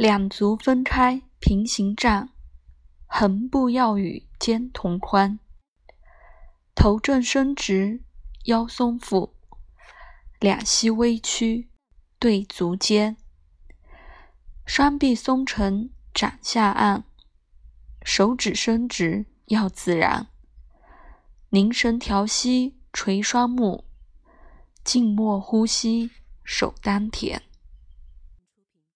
两足分开，平行站，横步要与肩同宽。头正伸直，腰松腹，两膝微屈，对足尖。双臂松沉，掌下按，手指伸直，要自然。凝神调息，垂双目，静默呼吸，手丹田。